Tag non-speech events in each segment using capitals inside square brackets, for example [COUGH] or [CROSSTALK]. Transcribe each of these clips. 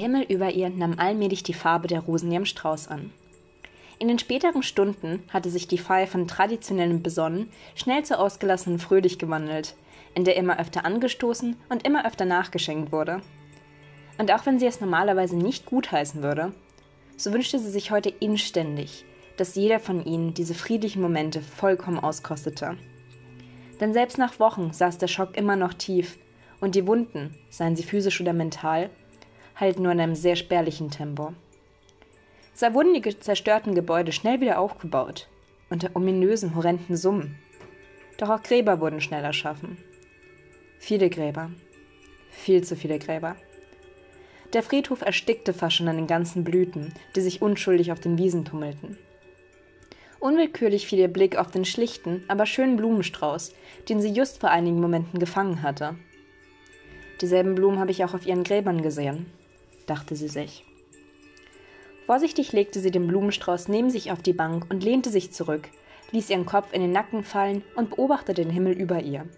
Himmel über ihr nahm allmählich die Farbe der Rosen ihrem Strauß an. In den späteren Stunden hatte sich die Feier von traditionellem Besonnen schnell zu ausgelassenen Fröhlich gewandelt, in der immer öfter angestoßen und immer öfter nachgeschenkt wurde. Und auch wenn sie es normalerweise nicht gutheißen würde, so wünschte sie sich heute inständig, dass jeder von ihnen diese friedlichen Momente vollkommen auskostete. Denn selbst nach Wochen saß der Schock immer noch tief und die Wunden, seien sie physisch oder mental, halten nur in einem sehr spärlichen Tempo. Zwar wurden die zerstörten Gebäude schnell wieder aufgebaut, unter ominösen, horrenden Summen. Doch auch Gräber wurden schnell erschaffen. Viele Gräber. Viel zu viele Gräber. Der Friedhof erstickte fast schon an den ganzen Blüten, die sich unschuldig auf den Wiesen tummelten. Unwillkürlich fiel ihr Blick auf den schlichten, aber schönen Blumenstrauß, den sie just vor einigen Momenten gefangen hatte. Dieselben Blumen habe ich auch auf ihren Gräbern gesehen, dachte sie sich. Vorsichtig legte sie den Blumenstrauß neben sich auf die Bank und lehnte sich zurück, ließ ihren Kopf in den Nacken fallen und beobachtete den Himmel über ihr.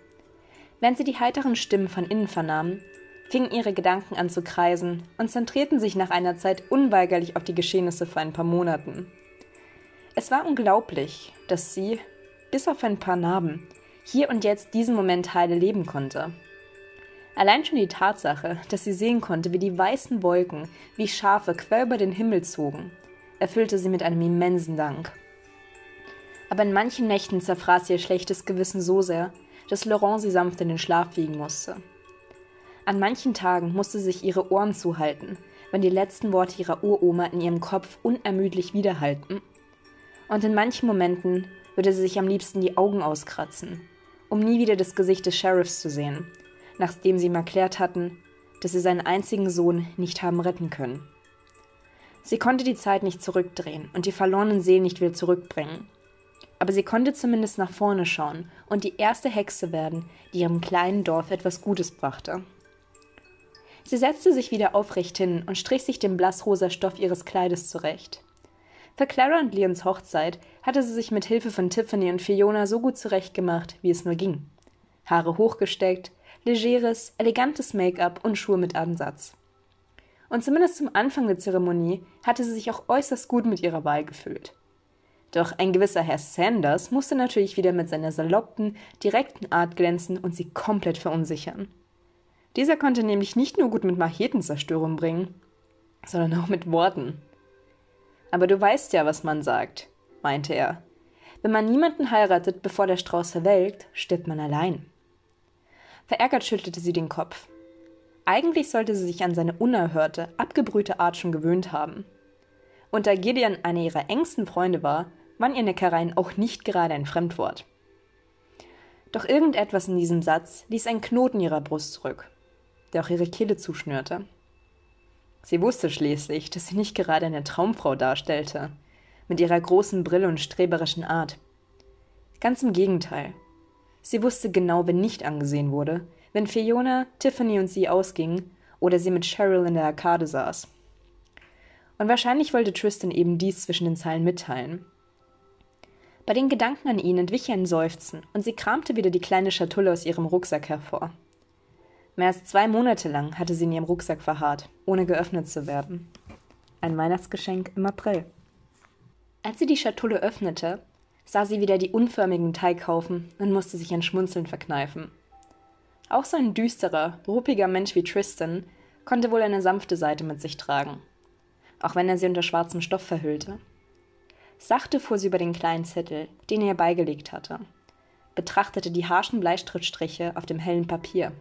Während sie die heiteren Stimmen von innen vernahm, fingen ihre Gedanken an zu kreisen und zentrierten sich nach einer Zeit unweigerlich auf die Geschehnisse vor ein paar Monaten. Es war unglaublich, dass sie, bis auf ein paar Narben, hier und jetzt diesen Moment heile leben konnte. Allein schon die Tatsache, dass sie sehen konnte, wie die weißen Wolken wie Schafe quer über den Himmel zogen, erfüllte sie mit einem immensen Dank. Aber in manchen Nächten zerfraß ihr schlechtes Gewissen so sehr, dass Laurent sie sanft in den Schlaf wiegen musste. An manchen Tagen musste sie sich ihre Ohren zuhalten, wenn die letzten Worte ihrer Uroma in ihrem Kopf unermüdlich widerhallten und in manchen Momenten würde sie sich am liebsten die Augen auskratzen, um nie wieder das Gesicht des Sheriffs zu sehen, nachdem sie ihm erklärt hatten, dass sie seinen einzigen Sohn nicht haben retten können. Sie konnte die Zeit nicht zurückdrehen und die verlorenen Seelen nicht wieder zurückbringen. Aber sie konnte zumindest nach vorne schauen und die erste Hexe werden, die ihrem kleinen Dorf etwas Gutes brachte. Sie setzte sich wieder aufrecht hin und strich sich den blassrosa Stoff ihres Kleides zurecht. Für Clara und Leons Hochzeit hatte sie sich mit Hilfe von Tiffany und Fiona so gut zurechtgemacht, wie es nur ging. Haare hochgesteckt, legeres, elegantes Make-up und Schuhe mit Ansatz. Und zumindest zum Anfang der Zeremonie hatte sie sich auch äußerst gut mit ihrer Wahl gefühlt. Doch ein gewisser Herr Sanders musste natürlich wieder mit seiner saloppen, direkten Art glänzen und sie komplett verunsichern. Dieser konnte nämlich nicht nur gut mit Machetenzerstörung bringen, sondern auch mit Worten. Aber du weißt ja, was man sagt, meinte er. Wenn man niemanden heiratet, bevor der Strauß verwelkt, stirbt man allein. Verärgert schüttelte sie den Kopf. Eigentlich sollte sie sich an seine unerhörte, abgebrühte Art schon gewöhnt haben. Und da Gideon einer ihrer engsten Freunde war, waren ihr Neckereien auch nicht gerade ein Fremdwort. Doch irgendetwas in diesem Satz ließ einen Knoten ihrer Brust zurück, der auch ihre Kehle zuschnürte. Sie wusste schließlich, dass sie nicht gerade eine Traumfrau darstellte, mit ihrer großen Brille und streberischen Art. Ganz im Gegenteil. Sie wusste genau, wenn nicht angesehen wurde, wenn Fiona, Tiffany und sie ausgingen oder sie mit Cheryl in der Arkade saß. Und wahrscheinlich wollte Tristan eben dies zwischen den Zeilen mitteilen. Bei den Gedanken an ihn entwich ein Seufzen und sie kramte wieder die kleine Schatulle aus ihrem Rucksack hervor. Mehr als zwei Monate lang hatte sie in ihrem Rucksack verharrt, ohne geöffnet zu werden. Ein Weihnachtsgeschenk im April. Als sie die Schatulle öffnete, sah sie wieder die unförmigen Teighaufen und musste sich ein Schmunzeln verkneifen. Auch so ein düsterer, ruppiger Mensch wie Tristan konnte wohl eine sanfte Seite mit sich tragen, auch wenn er sie unter schwarzem Stoff verhüllte. Sachte fuhr sie über den kleinen Zettel, den er ihr beigelegt hatte, betrachtete die harschen Bleistiftstriche auf dem hellen Papier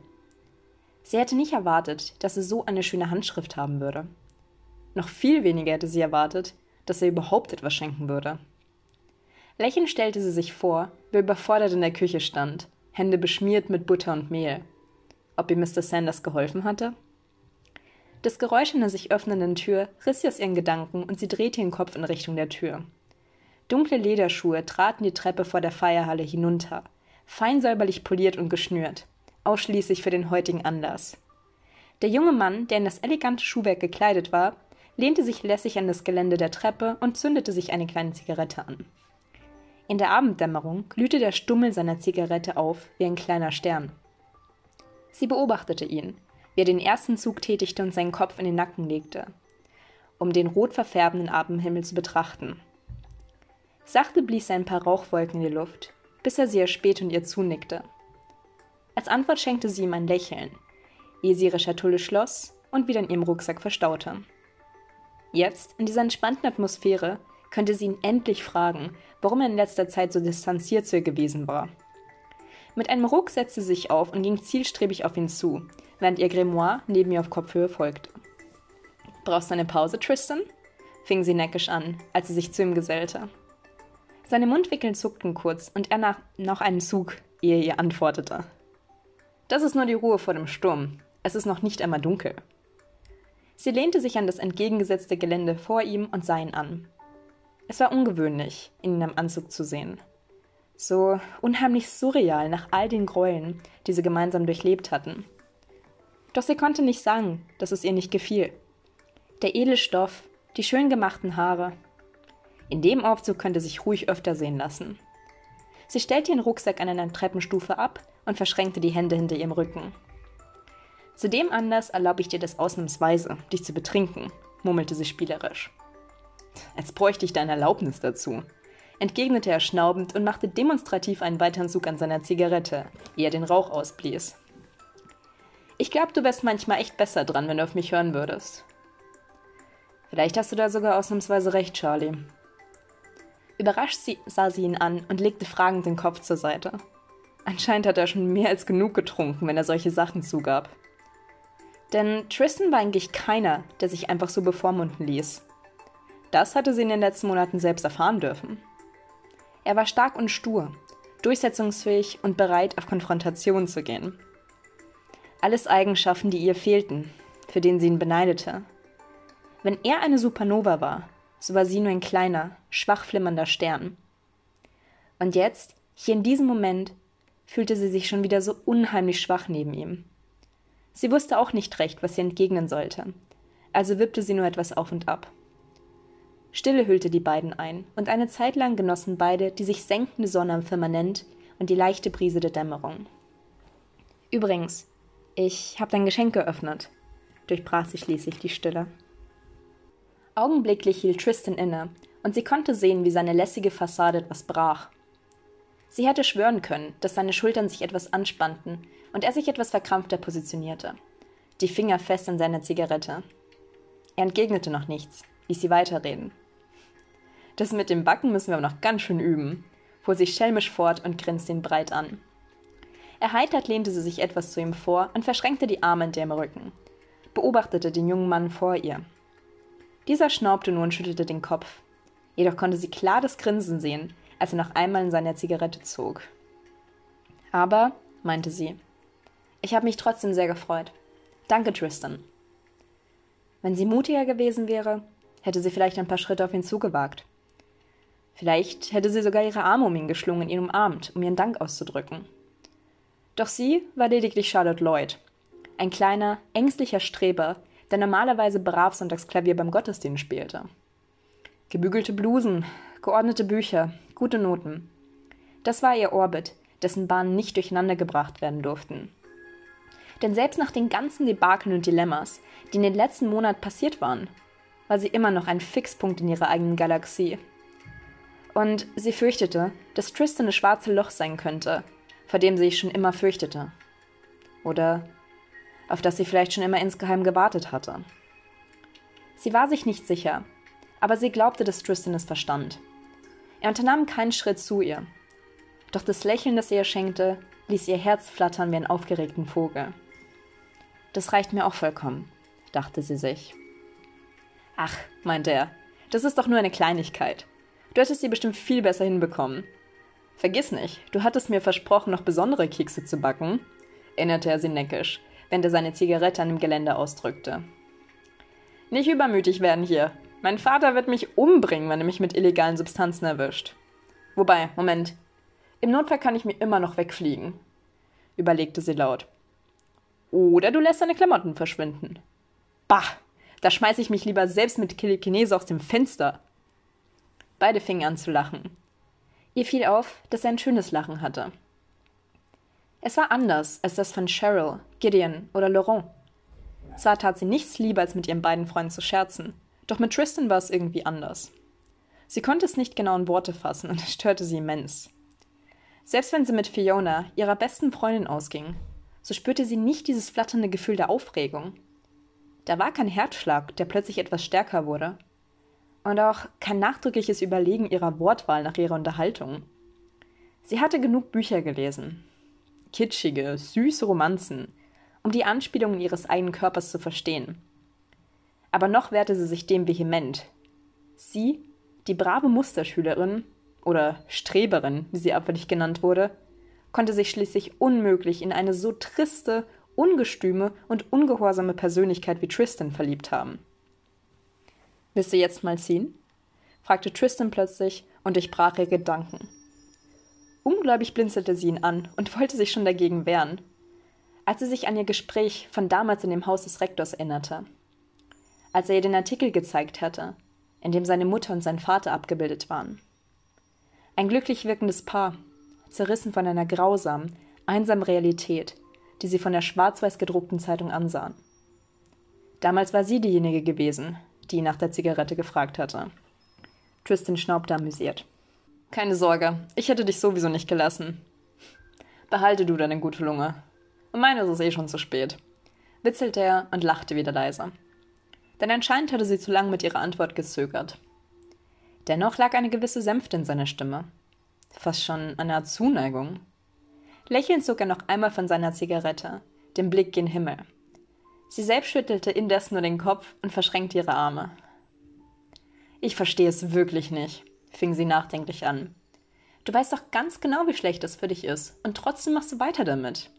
Sie hätte nicht erwartet, dass er so eine schöne Handschrift haben würde. Noch viel weniger hätte sie erwartet, dass er überhaupt etwas schenken würde. Lächelnd stellte sie sich vor, wie er überfordert in der Küche stand, Hände beschmiert mit Butter und Mehl. Ob ihm Mr. Sanders geholfen hatte? Das Geräusch einer sich öffnenden Tür riss sie aus ihren Gedanken und sie drehte ihren Kopf in Richtung der Tür. Dunkle Lederschuhe traten die Treppe vor der Feierhalle hinunter, fein säuberlich poliert und geschnürt ausschließlich für den heutigen Anlass. Der junge Mann, der in das elegante Schuhwerk gekleidet war, lehnte sich lässig an das Gelände der Treppe und zündete sich eine kleine Zigarette an. In der Abenddämmerung glühte der Stummel seiner Zigarette auf wie ein kleiner Stern. Sie beobachtete ihn, wie er den ersten Zug tätigte und seinen Kopf in den Nacken legte, um den rot verfärbenden Abendhimmel zu betrachten. Sachte blies er ein paar Rauchwolken in die Luft, bis er sie erspähte und ihr zunickte. Als Antwort schenkte sie ihm ein Lächeln, ehe sie ihre Schatulle schloss und wieder in ihrem Rucksack verstaute. Jetzt, in dieser entspannten Atmosphäre, könnte sie ihn endlich fragen, warum er in letzter Zeit so distanziert zu ihr gewesen war. Mit einem Ruck setzte sie sich auf und ging zielstrebig auf ihn zu, während ihr Grimoire neben ihr auf Kopfhöhe folgte. Brauchst du eine Pause, Tristan? fing sie neckisch an, als sie sich zu ihm gesellte. Seine Mundwinkel zuckten kurz und er nahm noch einen Zug, ehe er ihr antwortete. Das ist nur die Ruhe vor dem Sturm. Es ist noch nicht einmal dunkel. Sie lehnte sich an das entgegengesetzte Gelände vor ihm und sah ihn an. Es war ungewöhnlich, ihn in einem Anzug zu sehen. So unheimlich surreal nach all den Gräueln, die sie gemeinsam durchlebt hatten. Doch sie konnte nicht sagen, dass es ihr nicht gefiel. Der edle Stoff, die schön gemachten Haare. In dem Aufzug könnte sich ruhig öfter sehen lassen. Sie stellte ihren Rucksack an einer Treppenstufe ab und verschränkte die Hände hinter ihrem Rücken. Zu dem Anlass erlaube ich dir das ausnahmsweise, dich zu betrinken, murmelte sie spielerisch. Als bräuchte ich deine Erlaubnis dazu, entgegnete er schnaubend und machte demonstrativ einen weiteren Zug an seiner Zigarette, ehe er den Rauch ausblies. Ich glaube, du wärst manchmal echt besser dran, wenn du auf mich hören würdest. Vielleicht hast du da sogar ausnahmsweise recht, Charlie. Überrascht sie, sah sie ihn an und legte fragend den Kopf zur Seite. Anscheinend hat er schon mehr als genug getrunken, wenn er solche Sachen zugab. Denn Tristan war eigentlich keiner, der sich einfach so bevormunden ließ. Das hatte sie in den letzten Monaten selbst erfahren dürfen. Er war stark und stur, durchsetzungsfähig und bereit, auf Konfrontation zu gehen. Alles Eigenschaften, die ihr fehlten, für den sie ihn beneidete. Wenn er eine Supernova war, so war sie nur ein kleiner, schwach flimmernder Stern. Und jetzt, hier in diesem Moment, fühlte sie sich schon wieder so unheimlich schwach neben ihm. Sie wusste auch nicht recht, was sie entgegnen sollte, also wippte sie nur etwas auf und ab. Stille hüllte die beiden ein, und eine Zeit lang genossen beide die sich senkende Sonne am Firmament und die leichte Brise der Dämmerung. Übrigens, ich habe dein Geschenk geöffnet, durchbrach sie schließlich die Stille. Augenblicklich hielt Tristan inne, und sie konnte sehen, wie seine lässige Fassade etwas brach. Sie hätte schwören können, dass seine Schultern sich etwas anspannten und er sich etwas verkrampfter positionierte, die Finger fest an seiner Zigarette. Er entgegnete noch nichts, ließ sie weiterreden. Das mit dem Backen müssen wir aber noch ganz schön üben, fuhr sie schelmisch fort und grinste ihn breit an. Erheitert lehnte sie sich etwas zu ihm vor und verschränkte die Arme in dem Rücken, beobachtete den jungen Mann vor ihr. Dieser schnaubte nur und schüttelte den Kopf. Jedoch konnte sie klar das Grinsen sehen, als er noch einmal in seiner Zigarette zog. Aber, meinte sie, ich habe mich trotzdem sehr gefreut. Danke, Tristan. Wenn sie mutiger gewesen wäre, hätte sie vielleicht ein paar Schritte auf ihn zugewagt. Vielleicht hätte sie sogar ihre Arme um ihn geschlungen, ihn umarmt, um ihren Dank auszudrücken. Doch sie war lediglich Charlotte Lloyd, ein kleiner, ängstlicher Streber, der normalerweise brav Sonntagsklavier beim Gottesdienst spielte. Gebügelte Blusen, geordnete Bücher, gute Noten. Das war ihr Orbit, dessen Bahnen nicht durcheinandergebracht werden durften. Denn selbst nach den ganzen Debakeln und Dilemmas, die in den letzten Monaten passiert waren, war sie immer noch ein Fixpunkt in ihrer eigenen Galaxie und sie fürchtete, dass Tristan das schwarze Loch sein könnte, vor dem sie sich schon immer fürchtete. Oder auf das sie vielleicht schon immer insgeheim gewartet hatte. Sie war sich nicht sicher, aber sie glaubte, dass Tristan es verstand. Er unternahm keinen Schritt zu ihr. Doch das Lächeln, das er ihr schenkte, ließ ihr Herz flattern wie einen aufgeregten Vogel. Das reicht mir auch vollkommen, dachte sie sich. Ach, meinte er, das ist doch nur eine Kleinigkeit. Du hättest sie bestimmt viel besser hinbekommen. Vergiss nicht, du hattest mir versprochen, noch besondere Kekse zu backen, erinnerte er sie neckisch, während er seine Zigarette an dem Geländer ausdrückte. Nicht übermütig werden hier. Mein Vater wird mich umbringen, wenn er mich mit illegalen Substanzen erwischt. Wobei, Moment. Im Notfall kann ich mir immer noch wegfliegen, überlegte sie laut. Oder du lässt deine Klamotten verschwinden. Bah, da schmeiße ich mich lieber selbst mit Telekinese aus dem Fenster. Beide fingen an zu lachen. Ihr fiel auf, dass er ein schönes Lachen hatte. Es war anders als das von Cheryl, Gideon oder Laurent. Zwar tat sie nichts lieber, als mit ihren beiden Freunden zu scherzen, doch mit Tristan war es irgendwie anders. Sie konnte es nicht genau in Worte fassen und [LAUGHS] es störte sie immens. Selbst wenn sie mit Fiona, ihrer besten Freundin, ausging, so spürte sie nicht dieses flatternde Gefühl der Aufregung. Da war kein Herzschlag, der plötzlich etwas stärker wurde. Und auch kein nachdrückliches Überlegen ihrer Wortwahl nach ihrer Unterhaltung. Sie hatte genug Bücher gelesen. Kitschige, süße Romanzen, um die Anspielungen ihres eigenen Körpers zu verstehen. Aber noch wehrte sie sich dem vehement. Sie, die brave Musterschülerin, oder Streberin, wie sie abwärtig genannt wurde, konnte sich schließlich unmöglich in eine so triste, ungestüme und ungehorsame Persönlichkeit wie Tristan verliebt haben. Willst du jetzt mal ziehen? fragte Tristan plötzlich und durchbrach ihre Gedanken. Ungläubig blinzelte sie ihn an und wollte sich schon dagegen wehren, als sie sich an ihr Gespräch von damals in dem Haus des Rektors erinnerte. Als er ihr den Artikel gezeigt hatte, in dem seine Mutter und sein Vater abgebildet waren. Ein glücklich wirkendes Paar, zerrissen von einer grausamen, einsamen Realität, die sie von der schwarz-weiß gedruckten Zeitung ansahen. Damals war sie diejenige gewesen, die nach der Zigarette gefragt hatte. Tristan schnaubte amüsiert. Keine Sorge, ich hätte dich sowieso nicht gelassen. Behalte du deine gute Lunge. Meine ist es eh schon zu spät. Witzelte er und lachte wieder leiser. Denn anscheinend hatte sie zu lang mit ihrer Antwort gezögert. Dennoch lag eine gewisse Sänfte in seiner Stimme. Fast schon eine Art Zuneigung. Lächelnd zog er noch einmal von seiner Zigarette, den Blick gen Himmel. Sie selbst schüttelte indes nur den Kopf und verschränkte ihre Arme. Ich verstehe es wirklich nicht fing sie nachdenklich an. Du weißt doch ganz genau, wie schlecht es für dich ist, und trotzdem machst du weiter damit.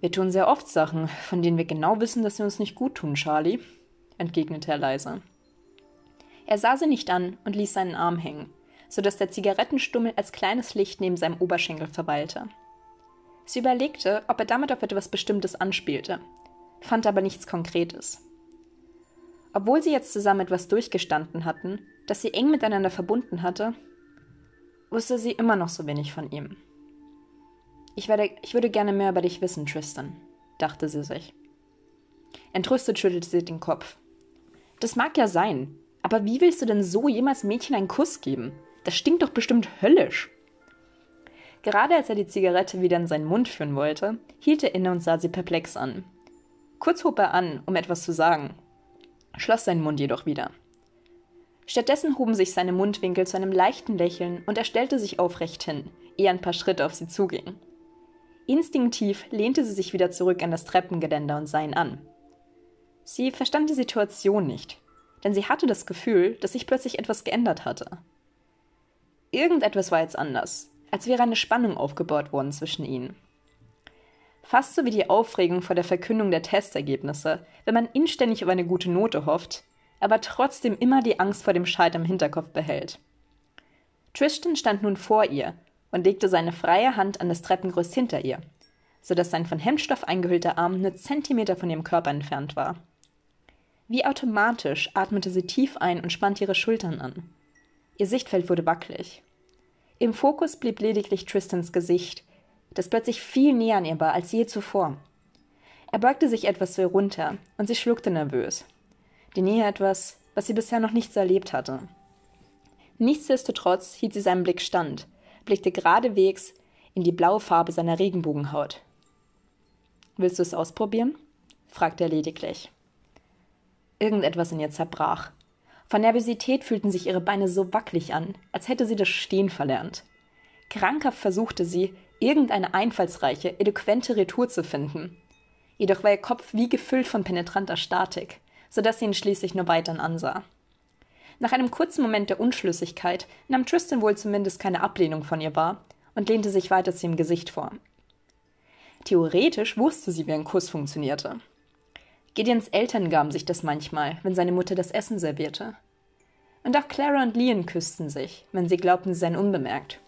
Wir tun sehr oft Sachen, von denen wir genau wissen, dass sie uns nicht gut tun, Charlie, entgegnete er leise. Er sah sie nicht an und ließ seinen Arm hängen, so dass der Zigarettenstummel als kleines Licht neben seinem Oberschenkel verweilte. Sie überlegte, ob er damit auf etwas Bestimmtes anspielte, fand aber nichts Konkretes. Obwohl sie jetzt zusammen etwas durchgestanden hatten, das sie eng miteinander verbunden hatte, wusste sie immer noch so wenig von ihm. Ich, werde, ich würde gerne mehr über dich wissen, Tristan, dachte sie sich. Entrüstet schüttelte sie den Kopf. Das mag ja sein, aber wie willst du denn so jemals Mädchen einen Kuss geben? Das stinkt doch bestimmt höllisch. Gerade als er die Zigarette wieder in seinen Mund führen wollte, hielt er inne und sah sie perplex an. Kurz hob er an, um etwas zu sagen, schloss seinen Mund jedoch wieder. Stattdessen hoben sich seine Mundwinkel zu einem leichten Lächeln und er stellte sich aufrecht hin, ehe ein paar Schritte auf sie zuging. Instinktiv lehnte sie sich wieder zurück an das Treppengeländer und sah ihn an. Sie verstand die Situation nicht, denn sie hatte das Gefühl, dass sich plötzlich etwas geändert hatte. Irgendetwas war jetzt anders, als wäre eine Spannung aufgebaut worden zwischen ihnen. Fast so wie die Aufregung vor der Verkündung der Testergebnisse, wenn man inständig auf eine gute Note hofft, aber trotzdem immer die Angst vor dem Scheitern im Hinterkopf behält. Tristan stand nun vor ihr und legte seine freie Hand an das Treppengerüst hinter ihr, so dass sein von Hemdstoff eingehüllter Arm nur Zentimeter von ihrem Körper entfernt war. Wie automatisch atmete sie tief ein und spannte ihre Schultern an. Ihr Sichtfeld wurde wackelig. Im Fokus blieb lediglich Tristans Gesicht, das plötzlich viel näher an ihr war als je zuvor. Er beugte sich etwas ihr runter und sie schluckte nervös. Die Nähe etwas, was sie bisher noch nicht so erlebt hatte. Nichtsdestotrotz hielt sie seinen Blick stand, blickte geradewegs in die blaue Farbe seiner Regenbogenhaut. Willst du es ausprobieren? fragte er lediglich. Irgendetwas in ihr zerbrach. Von Nervosität fühlten sich ihre Beine so wackelig an, als hätte sie das Stehen verlernt. Krankhaft versuchte sie, irgendeine einfallsreiche, eloquente Retour zu finden. Jedoch war ihr Kopf wie gefüllt von penetranter Statik, so dass sie ihn schließlich nur weiterhin ansah. Nach einem kurzen Moment der Unschlüssigkeit nahm Tristan wohl zumindest keine Ablehnung von ihr wahr und lehnte sich weiter zu ihrem Gesicht vor. Theoretisch wusste sie, wie ein Kuss funktionierte. Gideons Eltern gaben sich das manchmal, wenn seine Mutter das Essen servierte. Und auch Clara und Leon küssten sich, wenn sie glaubten, sie seien unbemerkt.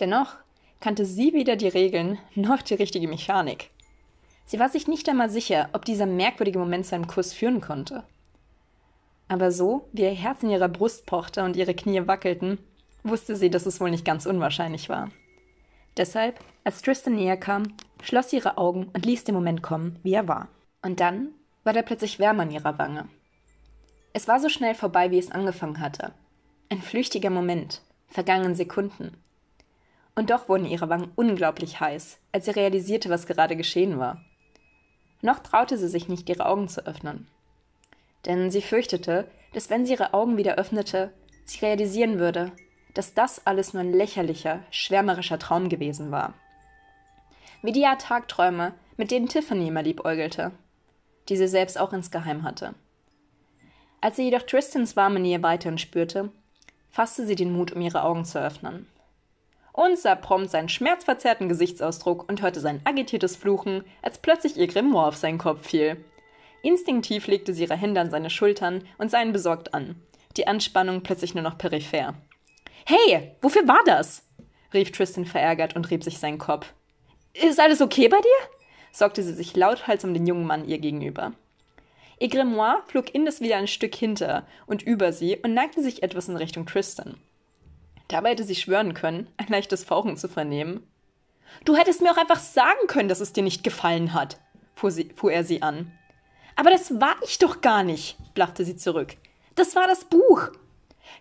Dennoch kannte sie weder die Regeln noch die richtige Mechanik. Sie war sich nicht einmal sicher, ob dieser merkwürdige Moment zu einem Kuss führen konnte. Aber so, wie ihr Herz in ihrer Brust pochte und ihre Knie wackelten, wusste sie, dass es wohl nicht ganz unwahrscheinlich war. Deshalb, als Tristan näher kam, schloss sie ihre Augen und ließ den Moment kommen, wie er war. Und dann war er plötzlich wärmer an ihrer Wange. Es war so schnell vorbei, wie es angefangen hatte. Ein flüchtiger Moment, vergangenen Sekunden. Und doch wurden ihre Wangen unglaublich heiß, als sie realisierte, was gerade geschehen war. Noch traute sie sich nicht, ihre Augen zu öffnen. Denn sie fürchtete, dass wenn sie ihre Augen wieder öffnete, sie realisieren würde, dass das alles nur ein lächerlicher, schwärmerischer Traum gewesen war. Wie die Art Tagträume, mit denen Tiffany immer liebäugelte, die sie selbst auch insgeheim hatte. Als sie jedoch Tristans warme Nähe weiterhin spürte, fasste sie den Mut, um ihre Augen zu öffnen. Und sah prompt seinen schmerzverzerrten Gesichtsausdruck und hörte sein agitiertes Fluchen, als plötzlich ihr Grimoire auf seinen Kopf fiel. Instinktiv legte sie ihre Hände an seine Schultern und sah ihn besorgt an, die Anspannung plötzlich nur noch peripher. Hey, wofür war das? rief Tristan verärgert und rieb sich seinen Kopf. Ist alles okay bei dir? Sorgte sie sich lauthals um den jungen Mann ihr gegenüber. Ihr Grimoire flog indes wieder ein Stück hinter und über sie und neigte sich etwas in Richtung Tristan. Dabei hätte sie schwören können, ein leichtes Fauchen zu vernehmen. Du hättest mir auch einfach sagen können, dass es dir nicht gefallen hat, fuhr, sie, fuhr er sie an. Aber das war ich doch gar nicht, blaffte sie zurück. Das war das Buch.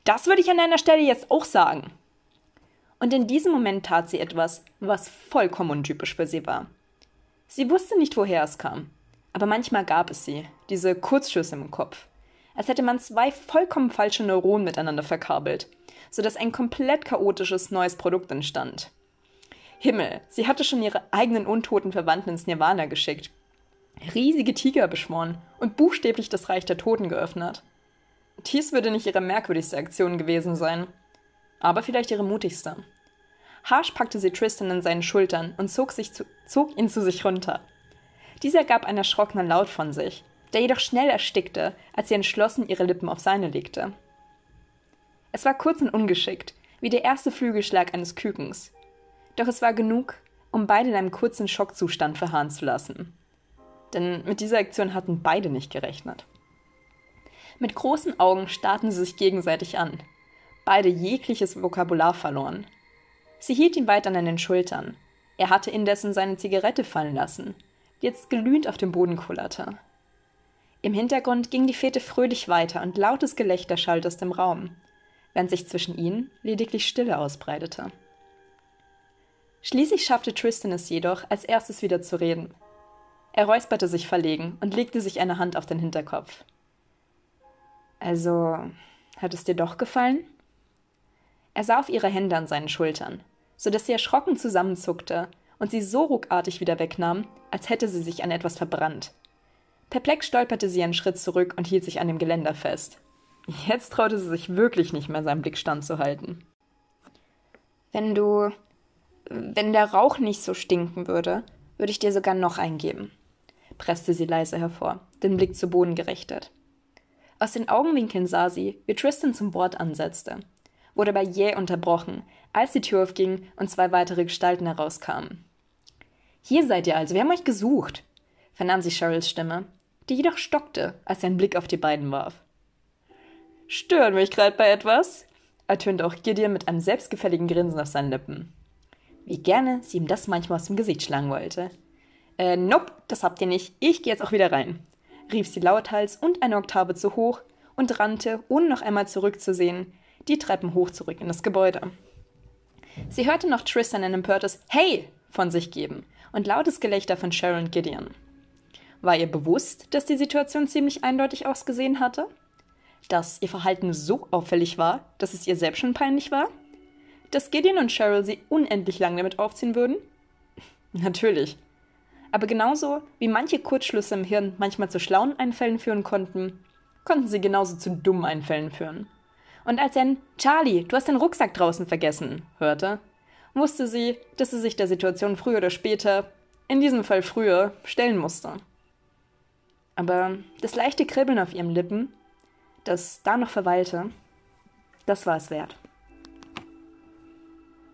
Das würde ich an deiner Stelle jetzt auch sagen. Und in diesem Moment tat sie etwas, was vollkommen untypisch für sie war. Sie wusste nicht, woher es kam, aber manchmal gab es sie, diese Kurzschüsse im Kopf, als hätte man zwei vollkommen falsche Neuronen miteinander verkabelt, sodass ein komplett chaotisches neues Produkt entstand. Himmel, sie hatte schon ihre eigenen untoten Verwandten ins Nirvana geschickt, riesige Tiger beschworen und buchstäblich das Reich der Toten geöffnet. Dies würde nicht ihre merkwürdigste Aktion gewesen sein, aber vielleicht ihre mutigste. Harsh packte sie Tristan an seinen Schultern und zog, zu, zog ihn zu sich runter. Dieser gab einen erschrockenen Laut von sich, der jedoch schnell erstickte, als sie entschlossen ihre Lippen auf seine legte. Es war kurz und ungeschickt, wie der erste Flügelschlag eines Kükens. Doch es war genug, um beide in einem kurzen Schockzustand verharren zu lassen. Denn mit dieser Aktion hatten beide nicht gerechnet. Mit großen Augen starrten sie sich gegenseitig an. Beide jegliches Vokabular verloren. Sie hielt ihn weiter an den Schultern. Er hatte indessen seine Zigarette fallen lassen, die jetzt glühend auf dem Boden kullerte. Im Hintergrund ging die Fete fröhlich weiter und lautes Gelächter schallte aus dem Raum während sich zwischen ihnen lediglich Stille ausbreitete. Schließlich schaffte Tristan es jedoch, als erstes wieder zu reden. Er räusperte sich verlegen und legte sich eine Hand auf den Hinterkopf. Also, hat es dir doch gefallen? Er sah auf ihre Hände an seinen Schultern, so dass sie erschrocken zusammenzuckte und sie so ruckartig wieder wegnahm, als hätte sie sich an etwas verbrannt. Perplex stolperte sie einen Schritt zurück und hielt sich an dem Geländer fest. Jetzt traute sie sich wirklich nicht mehr, seinen Blick standzuhalten. Wenn du. Wenn der Rauch nicht so stinken würde, würde ich dir sogar noch eingeben, presste sie leise hervor, den Blick zu Boden gerichtet. Aus den Augenwinkeln sah sie, wie Tristan zum Wort ansetzte, wurde aber jäh unterbrochen, als die Tür aufging und zwei weitere Gestalten herauskamen. Hier seid ihr also, wir haben euch gesucht, vernahm sie Cheryls Stimme, die jedoch stockte, als sie einen Blick auf die beiden warf. Stören mich gerade bei etwas? ertönte auch Gideon mit einem selbstgefälligen Grinsen auf seinen Lippen. Wie gerne sie ihm das manchmal aus dem Gesicht schlagen wollte. Äh, nope, das habt ihr nicht. Ich gehe jetzt auch wieder rein, rief sie lauthals und eine Oktave zu hoch und rannte, ohne noch einmal zurückzusehen, die Treppen hoch zurück in das Gebäude. Sie hörte noch Tristan ein empörtes Hey von sich geben und lautes Gelächter von Sharon Gideon. War ihr bewusst, dass die Situation ziemlich eindeutig ausgesehen hatte? dass ihr Verhalten so auffällig war, dass es ihr selbst schon peinlich war? Dass Gideon und Cheryl sie unendlich lang damit aufziehen würden? [LAUGHS] Natürlich. Aber genauso wie manche Kurzschlüsse im Hirn manchmal zu schlauen Einfällen führen konnten, konnten sie genauso zu dummen Einfällen führen. Und als er ein Charlie, du hast den Rucksack draußen vergessen, hörte, wusste sie, dass sie sich der Situation früher oder später, in diesem Fall früher, stellen musste. Aber das leichte Kribbeln auf ihren Lippen das da noch verweilte, das war es wert.